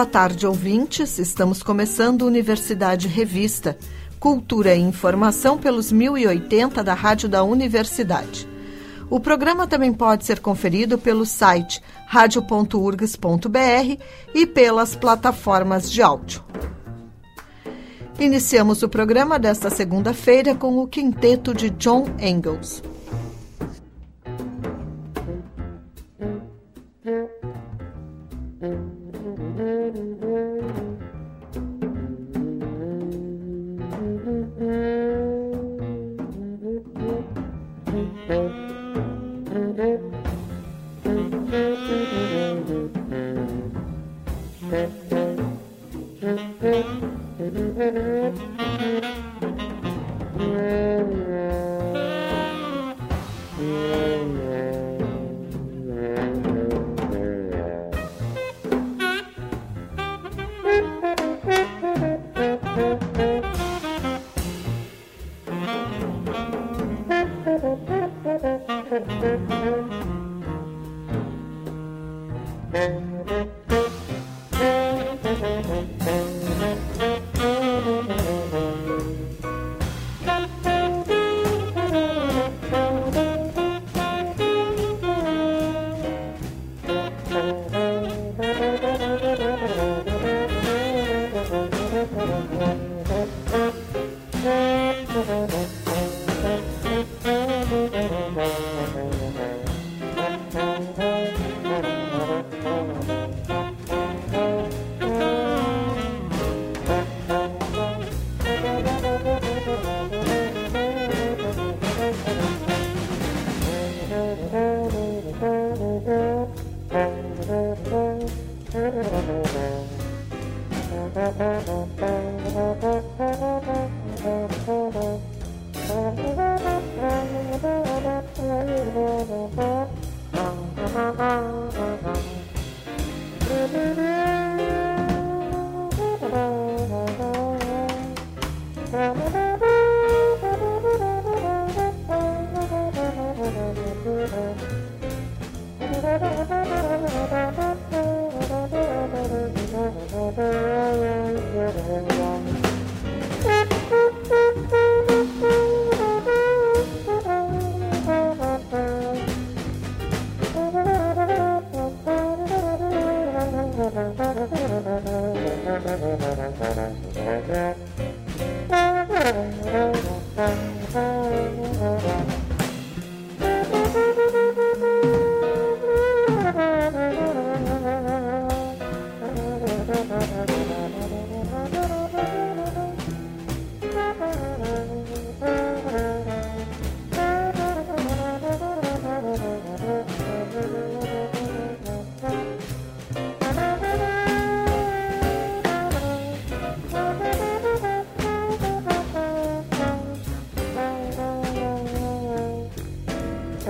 Boa tarde, ouvintes. Estamos começando Universidade Revista. Cultura e informação pelos 1080 da Rádio da Universidade. O programa também pode ser conferido pelo site radio.urgs.br e pelas plataformas de áudio. Iniciamos o programa desta segunda-feira com o quinteto de John Engels.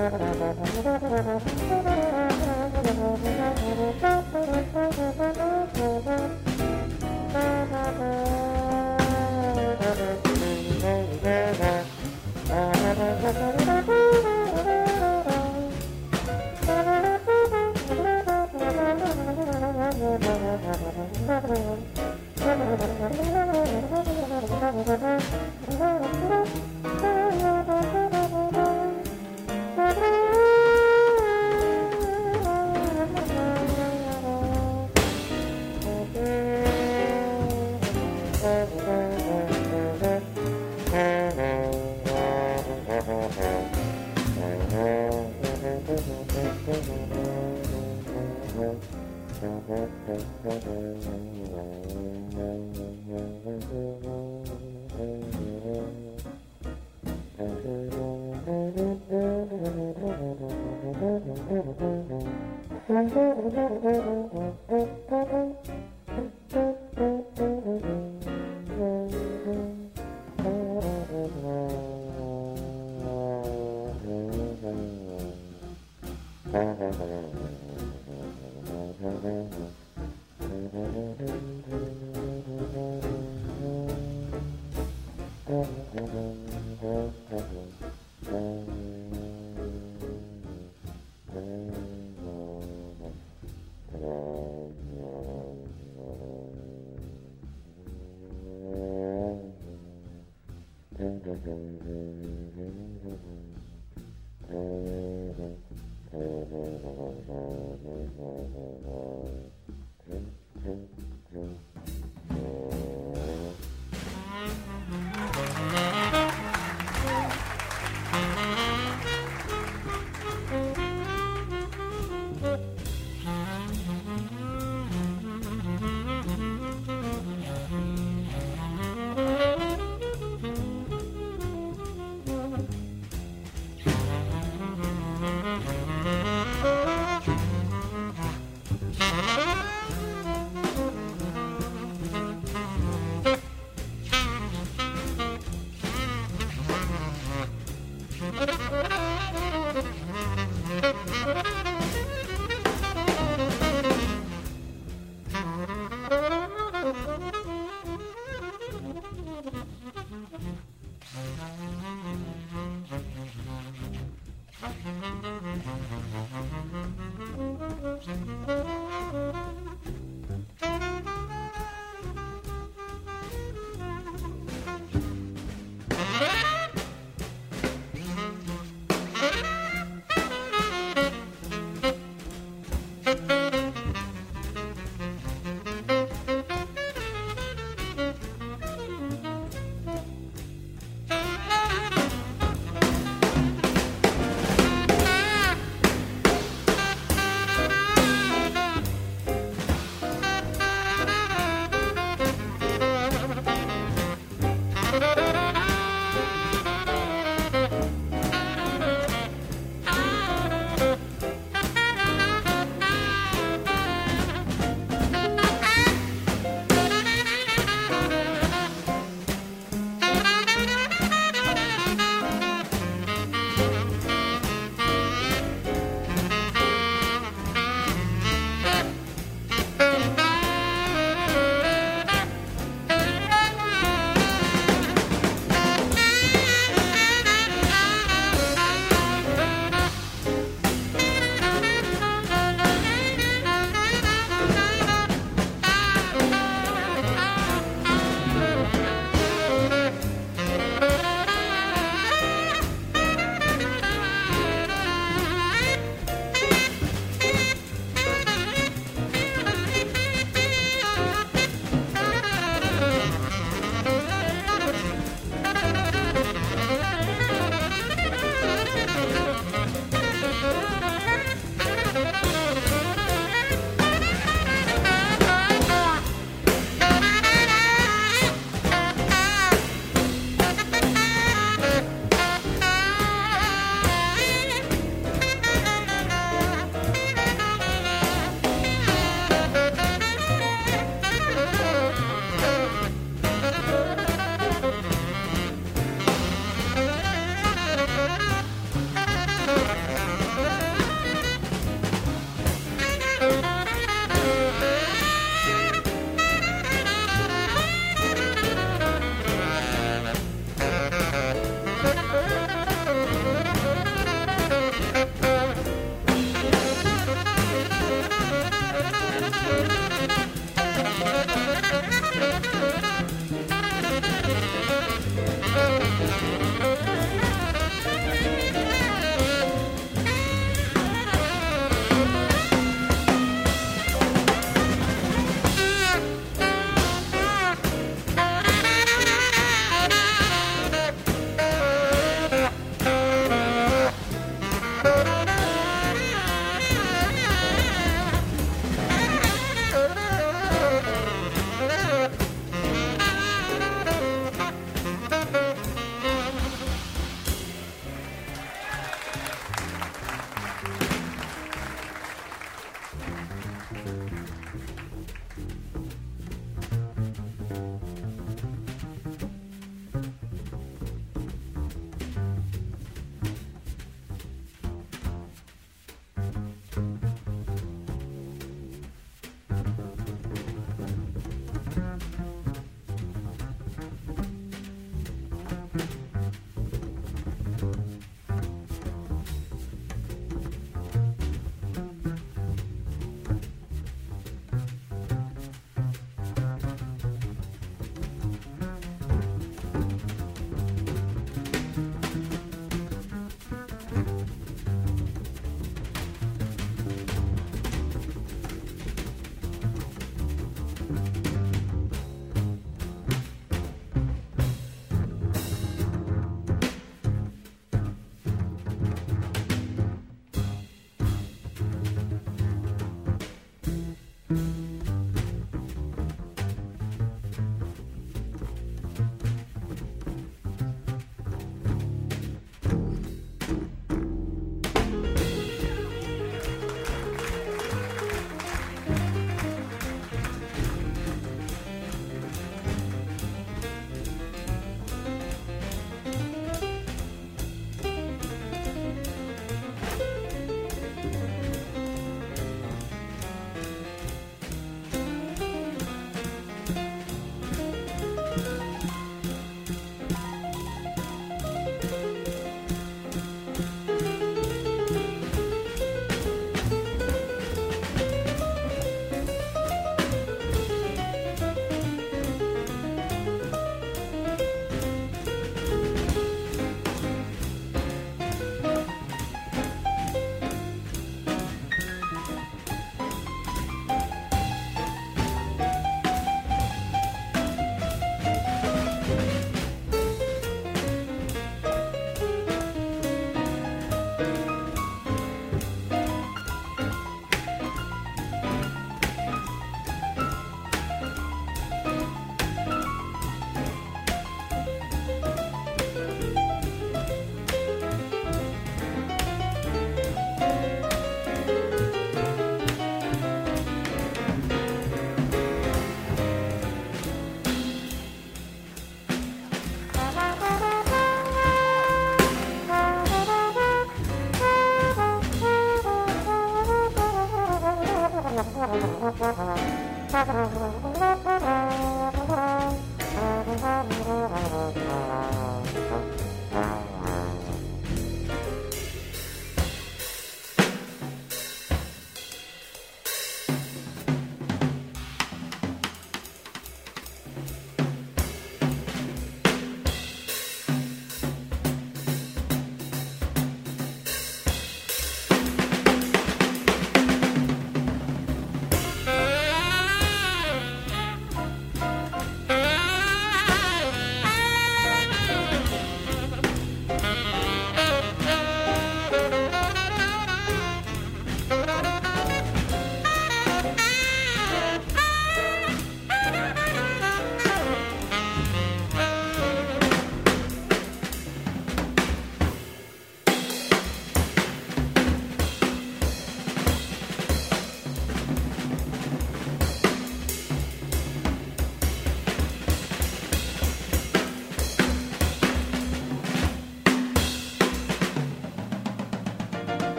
Thank you.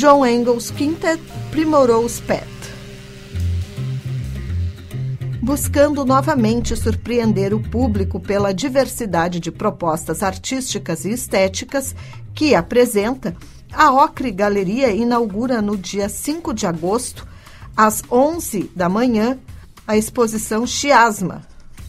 John Engels Quintet Primrose Pet. Buscando novamente surpreender o público pela diversidade de propostas artísticas e estéticas que apresenta, a Ocre Galeria inaugura no dia 5 de agosto, às 11 da manhã, a exposição Chiasma,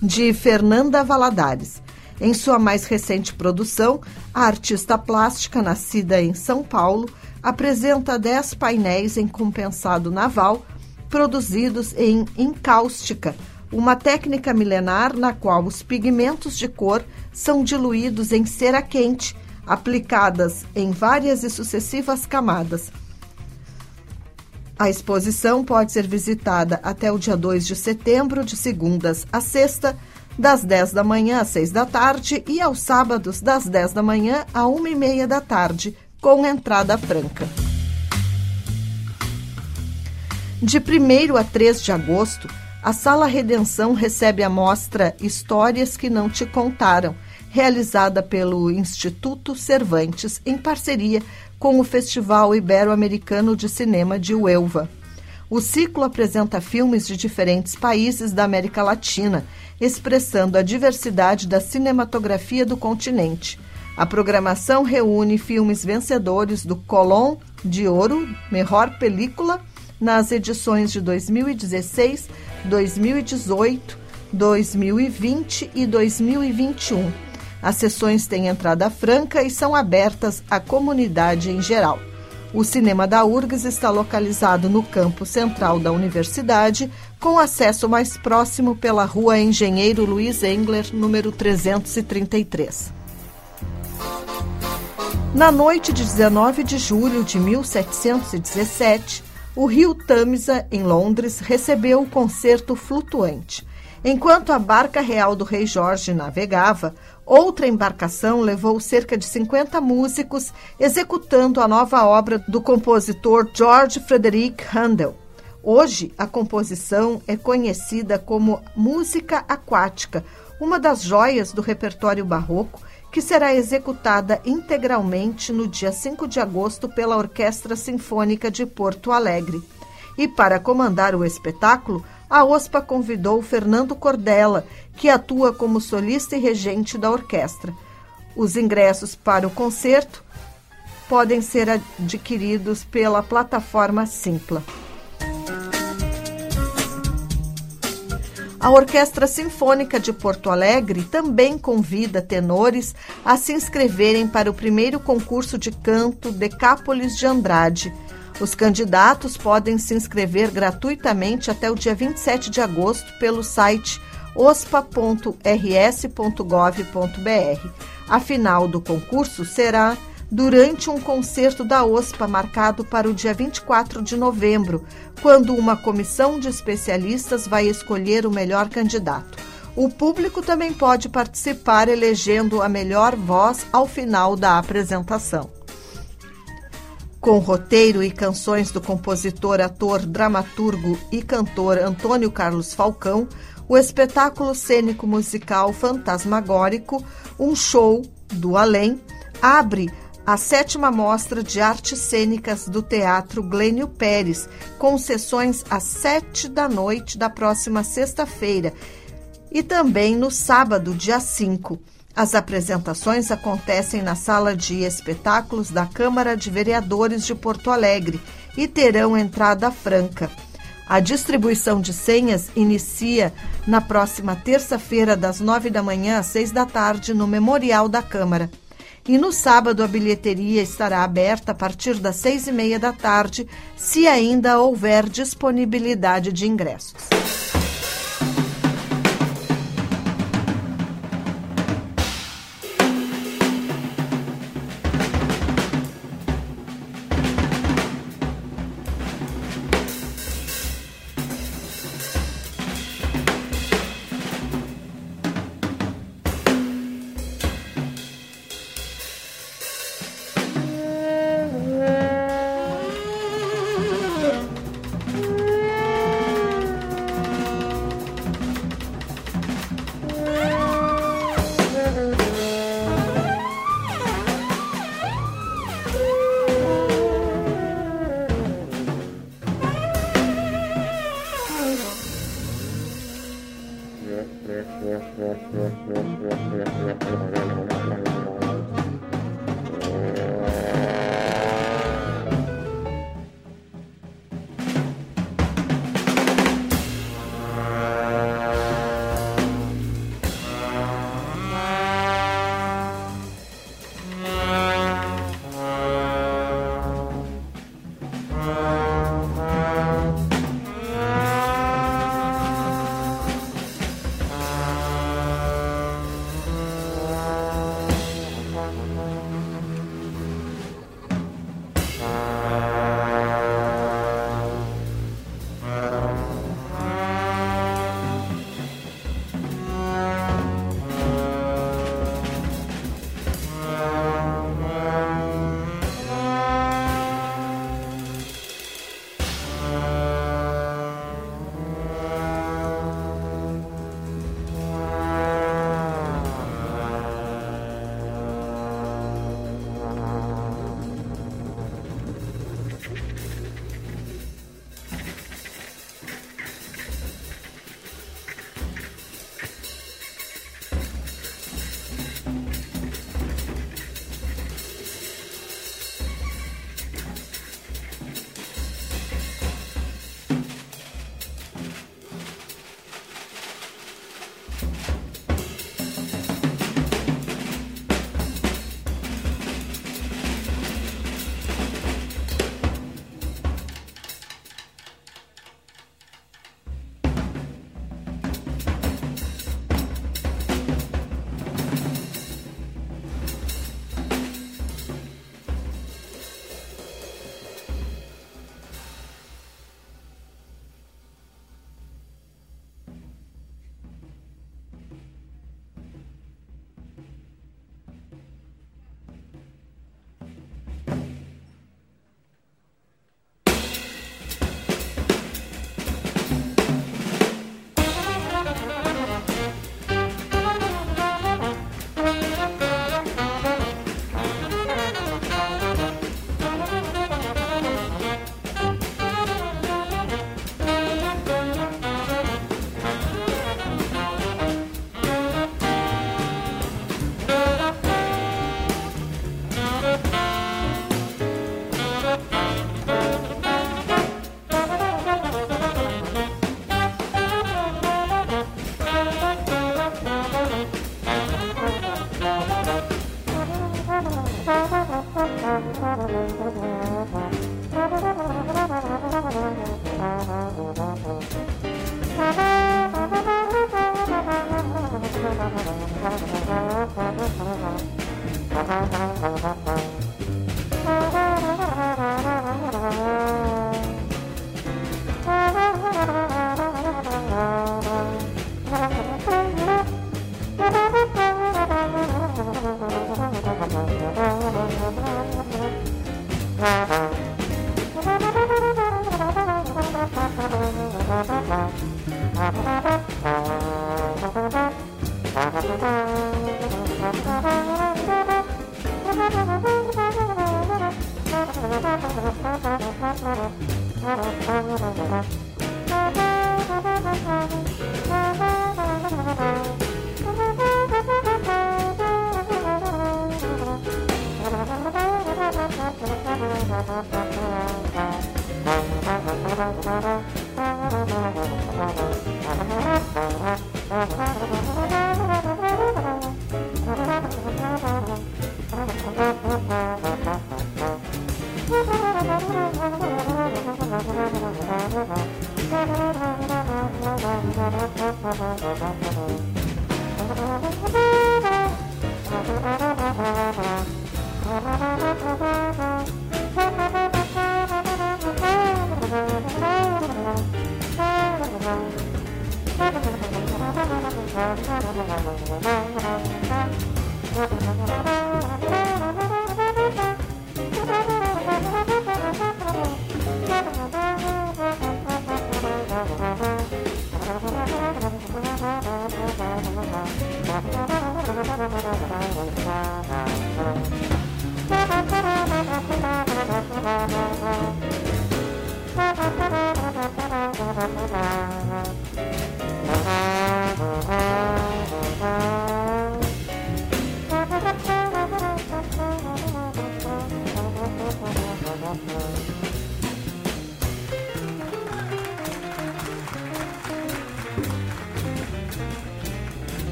de Fernanda Valadares. Em sua mais recente produção, a artista plástica, nascida em São Paulo, apresenta 10 painéis em compensado naval produzidos em encáustica, uma técnica milenar na qual os pigmentos de cor são diluídos em cera quente, aplicadas em várias e sucessivas camadas. A exposição pode ser visitada até o dia 2 de setembro, de segundas a sexta, das 10 da manhã às 6 da tarde e aos sábados, das 10 da manhã à 1 e meia da tarde, com entrada franca. De 1 a 3 de agosto, a Sala Redenção recebe a mostra Histórias que Não Te Contaram, realizada pelo Instituto Cervantes, em parceria com o Festival Ibero-Americano de Cinema de Uelva. O ciclo apresenta filmes de diferentes países da América Latina, expressando a diversidade da cinematografia do continente. A programação reúne filmes vencedores do Colón de Ouro, Melhor Película, nas edições de 2016, 2018, 2020 e 2021. As sessões têm entrada franca e são abertas à comunidade em geral. O Cinema da URGS está localizado no campo central da universidade, com acesso mais próximo pela rua Engenheiro Luiz Engler, número 333. Na noite de 19 de julho de 1717, o rio Tamisa, em Londres, recebeu o concerto flutuante. Enquanto a barca real do rei Jorge navegava, Outra embarcação levou cerca de 50 músicos executando a nova obra do compositor George Frederick Handel. Hoje, a composição é conhecida como música aquática, uma das joias do repertório barroco, que será executada integralmente no dia 5 de agosto pela Orquestra Sinfônica de Porto Alegre. E para comandar o espetáculo, a OSPA convidou Fernando Cordella, que atua como solista e regente da orquestra. Os ingressos para o concerto podem ser adquiridos pela plataforma Simpla. A Orquestra Sinfônica de Porto Alegre também convida tenores a se inscreverem para o primeiro concurso de canto Decápolis de Andrade os candidatos podem se inscrever gratuitamente até o dia 27 de agosto pelo site ospa.rs.gov.br. A final do concurso será durante um concerto da OSPA marcado para o dia 24 de novembro, quando uma comissão de especialistas vai escolher o melhor candidato. O público também pode participar elegendo a melhor voz ao final da apresentação. Com roteiro e canções do compositor, ator, dramaturgo e cantor Antônio Carlos Falcão, o espetáculo cênico musical fantasmagórico Um Show do Além abre a sétima mostra de artes cênicas do Teatro Glênio Pérez, com sessões às sete da noite da próxima sexta-feira e também no sábado, dia 5. As apresentações acontecem na sala de espetáculos da Câmara de Vereadores de Porto Alegre e terão entrada franca. A distribuição de senhas inicia na próxima terça-feira, das nove da manhã às seis da tarde, no Memorial da Câmara. E no sábado, a bilheteria estará aberta a partir das seis e meia da tarde, se ainda houver disponibilidade de ingressos.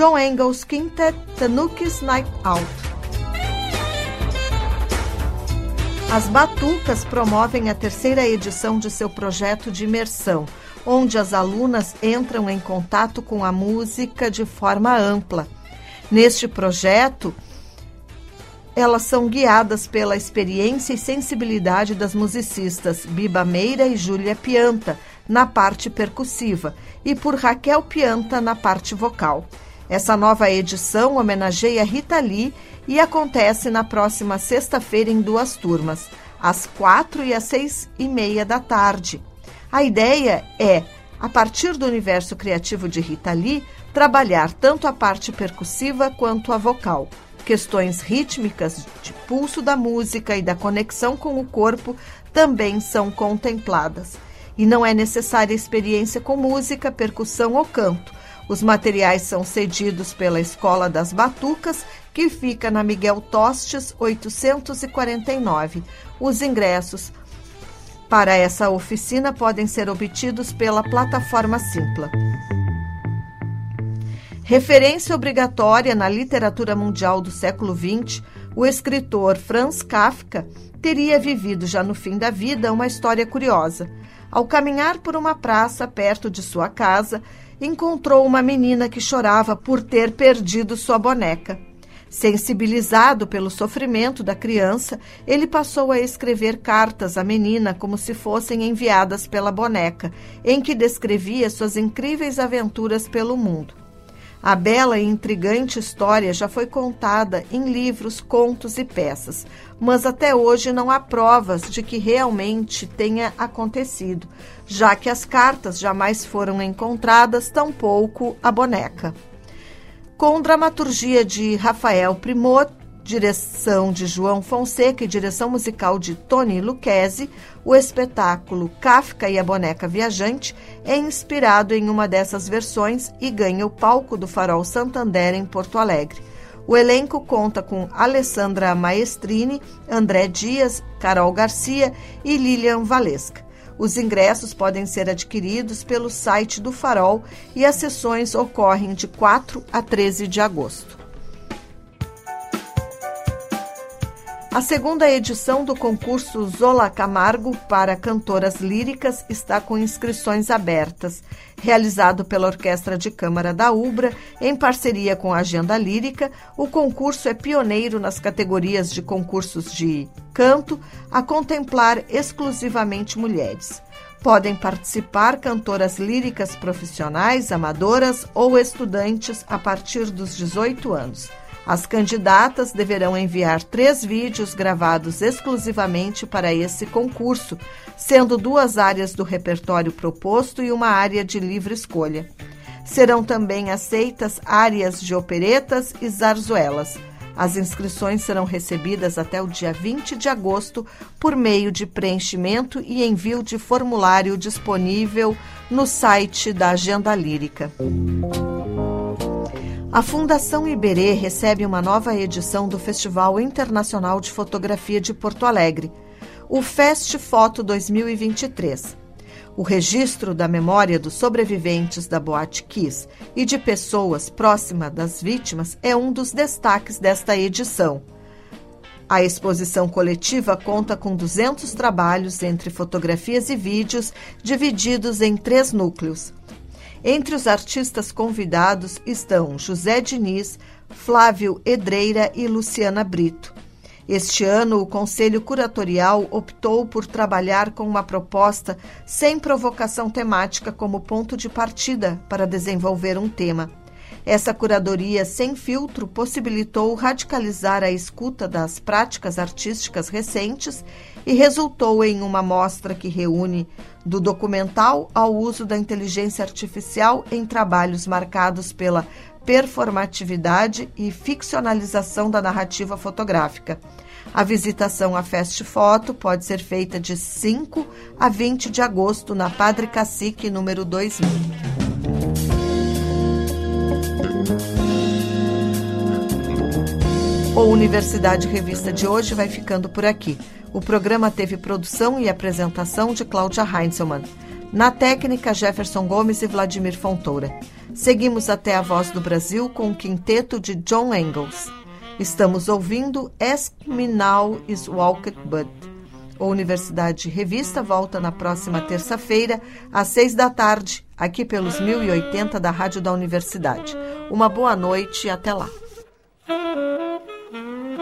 John Engels Quintet Tanuki's Night Out. As Batucas promovem a terceira edição de seu projeto de imersão, onde as alunas entram em contato com a música de forma ampla. Neste projeto, elas são guiadas pela experiência e sensibilidade das musicistas Biba Meira e Júlia Pianta na parte percussiva e por Raquel Pianta na parte vocal. Essa nova edição homenageia Rita Lee e acontece na próxima sexta-feira em duas turmas, às quatro e às seis e meia da tarde. A ideia é, a partir do universo criativo de Rita Lee, trabalhar tanto a parte percussiva quanto a vocal. Questões rítmicas de pulso da música e da conexão com o corpo também são contempladas. E não é necessária experiência com música, percussão ou canto os materiais são cedidos pela Escola das Batucas, que fica na Miguel Tostes 849. Os ingressos para essa oficina podem ser obtidos pela plataforma Simpla. Referência obrigatória na literatura mundial do século XX, o escritor Franz Kafka teria vivido já no fim da vida uma história curiosa. Ao caminhar por uma praça perto de sua casa, encontrou uma menina que chorava por ter perdido sua boneca. Sensibilizado pelo sofrimento da criança, ele passou a escrever cartas à menina como se fossem enviadas pela boneca, em que descrevia suas incríveis aventuras pelo mundo. A bela e intrigante história já foi contada em livros, contos e peças, mas até hoje não há provas de que realmente tenha acontecido, já que as cartas jamais foram encontradas, tampouco a boneca. Com dramaturgia de Rafael Primot, direção de João Fonseca e direção musical de Tony Lucchesi, o espetáculo Kafka e a Boneca Viajante é inspirado em uma dessas versões e ganha o palco do Farol Santander em Porto Alegre. O elenco conta com Alessandra Maestrini, André Dias, Carol Garcia e Lilian Valesca. Os ingressos podem ser adquiridos pelo site do Farol e as sessões ocorrem de 4 a 13 de agosto. A segunda edição do concurso Zola Camargo para cantoras líricas está com inscrições abertas. Realizado pela Orquestra de Câmara da Ubra, em parceria com a Agenda Lírica, o concurso é pioneiro nas categorias de concursos de canto, a contemplar exclusivamente mulheres. Podem participar cantoras líricas profissionais, amadoras ou estudantes a partir dos 18 anos. As candidatas deverão enviar três vídeos gravados exclusivamente para esse concurso, sendo duas áreas do repertório proposto e uma área de livre escolha. Serão também aceitas áreas de operetas e zarzuelas. As inscrições serão recebidas até o dia 20 de agosto por meio de preenchimento e envio de formulário disponível no site da Agenda Lírica. A Fundação Iberê recebe uma nova edição do Festival Internacional de Fotografia de Porto Alegre, o Fest Foto 2023. O registro da memória dos sobreviventes da Boate Kiss e de pessoas próximas das vítimas é um dos destaques desta edição. A exposição coletiva conta com 200 trabalhos entre fotografias e vídeos divididos em três núcleos entre os artistas convidados estão José Diniz, Flávio Edreira e Luciana Brito. Este ano, o Conselho Curatorial optou por trabalhar com uma proposta sem provocação temática como ponto de partida para desenvolver um tema. Essa curadoria sem filtro possibilitou radicalizar a escuta das práticas artísticas recentes e resultou em uma mostra que reúne do documental ao uso da inteligência artificial em trabalhos marcados pela performatividade e ficcionalização da narrativa fotográfica. A visitação à Fest Foto pode ser feita de 5 a 20 de agosto na Padre Cacique, número 2000. O Universidade Revista de hoje vai ficando por aqui. O programa teve produção e apresentação de Cláudia Heinzelmann. Na técnica, Jefferson Gomes e Vladimir Fontoura. Seguimos até a Voz do Brasil com o quinteto de John Engels. Estamos ouvindo Ask Me Now Is Walked But. A Universidade Revista volta na próxima terça-feira, às seis da tarde, aqui pelos 1080 da Rádio da Universidade. Uma boa noite e até lá.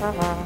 Uh-huh.